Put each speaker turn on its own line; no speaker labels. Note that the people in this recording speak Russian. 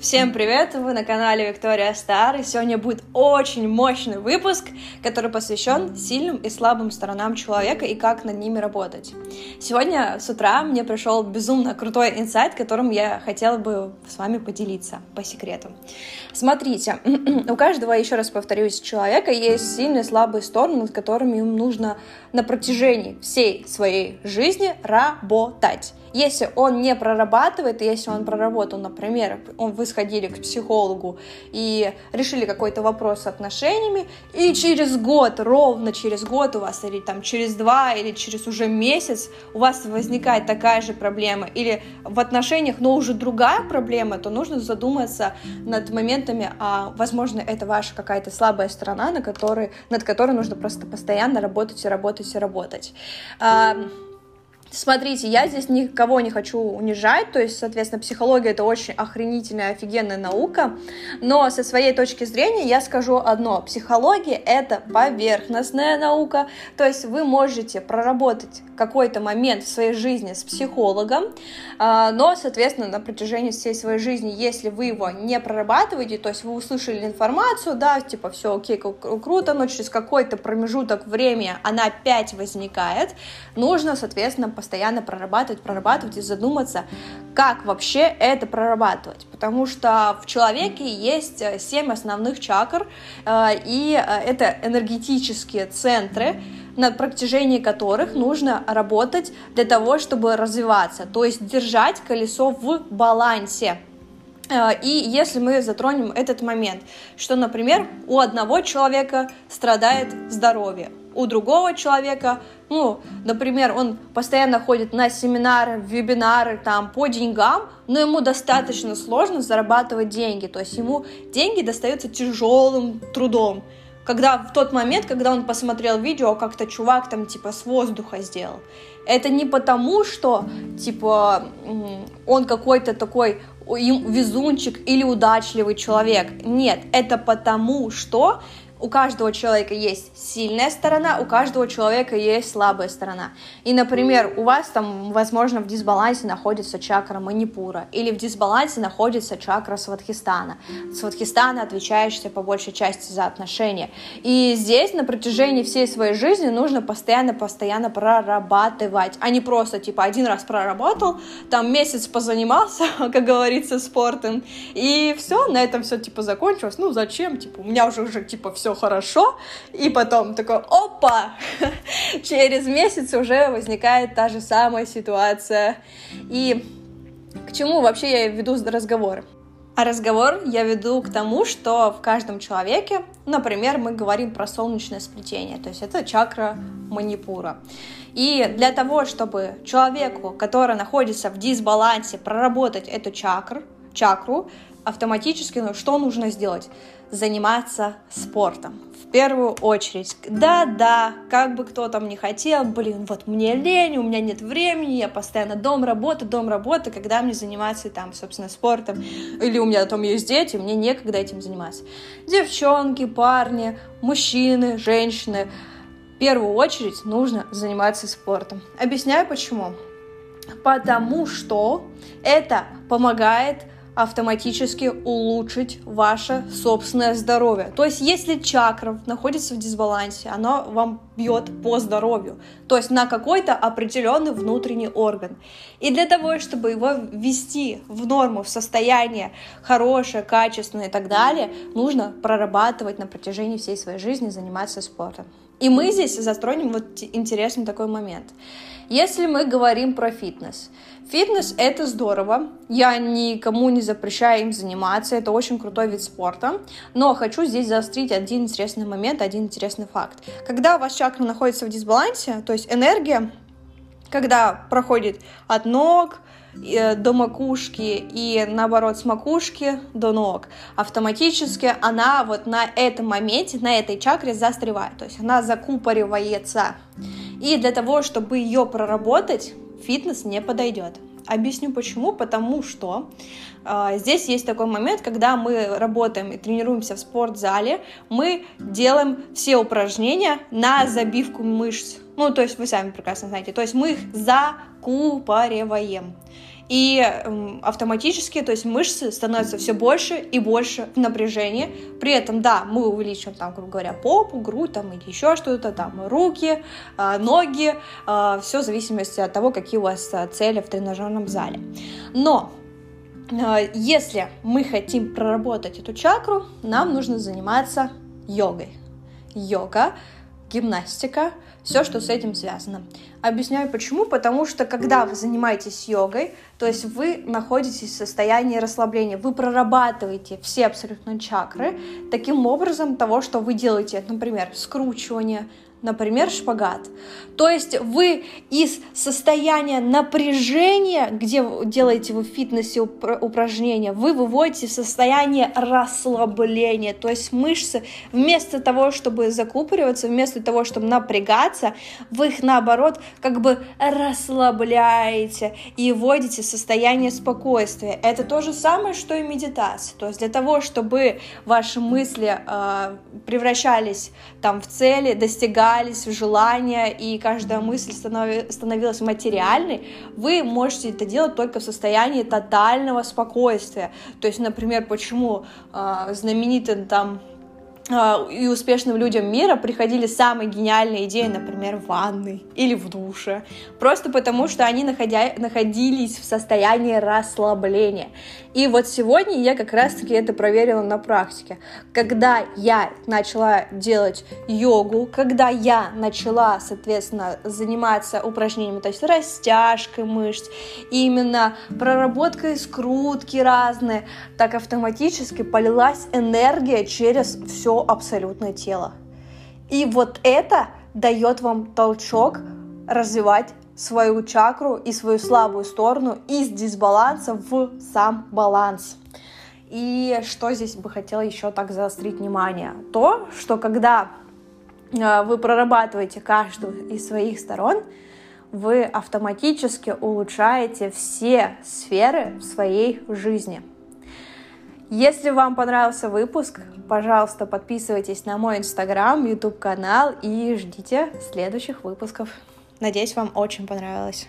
Всем привет! Вы на канале Виктория Стар, и сегодня будет очень мощный выпуск, который посвящен сильным и слабым сторонам человека и как над ними работать. Сегодня с утра мне пришел безумно крутой инсайт, которым я хотела бы с вами поделиться по секрету. Смотрите, у каждого, еще раз повторюсь, человека есть сильные и слабые стороны, над которыми им нужно на протяжении всей своей жизни работать. Если он не прорабатывает, если он проработал, например, он, вы сходили к психологу и решили какой-то вопрос с отношениями, и через год, ровно через год у вас, или там через два, или через уже месяц у вас возникает такая же проблема, или в отношениях, но уже другая проблема, то нужно задуматься над моментами, а, возможно, это ваша какая-то слабая сторона, на которой, над которой нужно просто постоянно работать и работать и работать. Смотрите, я здесь никого не хочу унижать, то есть, соответственно, психология это очень охренительная, офигенная наука, но со своей точки зрения я скажу одно, психология это поверхностная наука, то есть вы можете проработать какой-то момент в своей жизни с психологом, а, но, соответственно, на протяжении всей своей жизни, если вы его не прорабатываете, то есть вы услышали информацию, да, типа, все окей, круто, но через какой-то промежуток времени она опять возникает, нужно, соответственно, постоянно прорабатывать, прорабатывать и задуматься, как вообще это прорабатывать. Потому что в человеке есть э, семь основных чакр, э, и э, это энергетические центры, на протяжении которых нужно работать для того, чтобы развиваться, то есть держать колесо в балансе. И если мы затронем этот момент, что, например, у одного человека страдает здоровье, у другого человека, ну, например, он постоянно ходит на семинары, вебинары там по деньгам, но ему достаточно сложно зарабатывать деньги, то есть ему деньги достаются тяжелым трудом. Когда в тот момент, когда он посмотрел видео, как-то чувак там типа с воздуха сделал. Это не потому, что типа он какой-то такой везунчик или удачливый человек. Нет, это потому, что у каждого человека есть сильная сторона, у каждого человека есть слабая сторона. И, например, у вас там, возможно, в дисбалансе находится чакра Манипура, или в дисбалансе находится чакра Сватхистана. Сватхистана отвечающая по большей части за отношения. И здесь на протяжении всей своей жизни нужно постоянно-постоянно прорабатывать, а не просто, типа, один раз проработал, там месяц позанимался, как говорится, спортом, и все, на этом все, типа, закончилось. Ну, зачем? Типа, у меня уже, уже типа, все хорошо, и потом такой, опа, через месяц уже возникает та же самая ситуация. И к чему вообще я веду разговор? А разговор я веду к тому, что в каждом человеке, например, мы говорим про солнечное сплетение, то есть это чакра манипура. И для того, чтобы человеку, который находится в дисбалансе, проработать эту чакру, чакру, автоматически ну, что нужно сделать? Заниматься спортом. В первую очередь. Да-да, как бы кто там не хотел, блин, вот мне лень, у меня нет времени, я постоянно дом, работа, дом, работа, когда мне заниматься там, собственно, спортом, или у меня там есть дети, мне некогда этим заниматься. Девчонки, парни, мужчины, женщины, в первую очередь нужно заниматься спортом. Объясняю почему. Потому что это помогает автоматически улучшить ваше собственное здоровье. То есть, если чакра находится в дисбалансе, оно вам бьет по здоровью, то есть на какой-то определенный внутренний орган. И для того, чтобы его ввести в норму, в состояние хорошее, качественное и так далее, нужно прорабатывать на протяжении всей своей жизни, заниматься спортом. И мы здесь затронем вот интересный такой момент. Если мы говорим про фитнес, фитнес это здорово, я никому не запрещаю им заниматься, это очень крутой вид спорта, но хочу здесь заострить один интересный момент, один интересный факт. Когда у вас чакра находится в дисбалансе, то есть энергия, когда проходит от ног, э, до макушки и наоборот с макушки до ног, автоматически она вот на этом моменте, на этой чакре застревает, то есть она закупоривается. И для того, чтобы ее проработать, фитнес не подойдет. Объясню почему. Потому что э, здесь есть такой момент, когда мы работаем и тренируемся в спортзале, мы делаем все упражнения на забивку мышц. Ну, то есть вы сами прекрасно знаете. То есть мы их закупориваем. и автоматически, то есть мышцы становятся все больше и больше в напряжении. При этом, да, мы увеличим там, грубо говоря, попу, грудь там или еще что-то, там руки, а, ноги, а, все в зависимости от того, какие у вас а, цели в тренажерном зале. Но если мы хотим проработать эту чакру, нам нужно заниматься йогой. Йога, гимнастика, все, что с этим связано. Объясняю почему. Потому что когда вы занимаетесь йогой, то есть вы находитесь в состоянии расслабления, вы прорабатываете все абсолютно чакры таким образом того, что вы делаете, например, скручивание, например, шпагат. То есть вы из состояния напряжения, где делаете вы в фитнесе упражнения, вы выводите в состояние расслабления. То есть мышцы вместо того, чтобы закупориваться, вместо того, чтобы напрягаться, вы их наоборот как бы расслабляете и вводите состояние спокойствия. Это то же самое, что и медитация. То есть для того, чтобы ваши мысли э, превращались там в цели, достигали вливались в желания, и каждая мысль станови, становилась материальной, вы можете это делать только в состоянии тотального спокойствия. То есть, например, почему э, знаменитый там и успешным людям мира приходили самые гениальные идеи, например, в ванной или в душе, просто потому что они находя... находились в состоянии расслабления. И вот сегодня я как раз-таки это проверила на практике. Когда я начала делать йогу, когда я начала, соответственно, заниматься упражнениями, то есть растяжкой мышц, именно проработкой скрутки разные, так автоматически полилась энергия через все абсолютное тело. И вот это дает вам толчок развивать свою чакру и свою слабую сторону из дисбаланса в сам баланс. И что здесь бы хотела еще так заострить внимание? То, что когда э, вы прорабатываете каждую из своих сторон, вы автоматически улучшаете все сферы в своей жизни – если вам понравился выпуск, пожалуйста, подписывайтесь на мой инстаграм, YouTube канал и ждите следующих выпусков. Надеюсь, вам очень понравилось.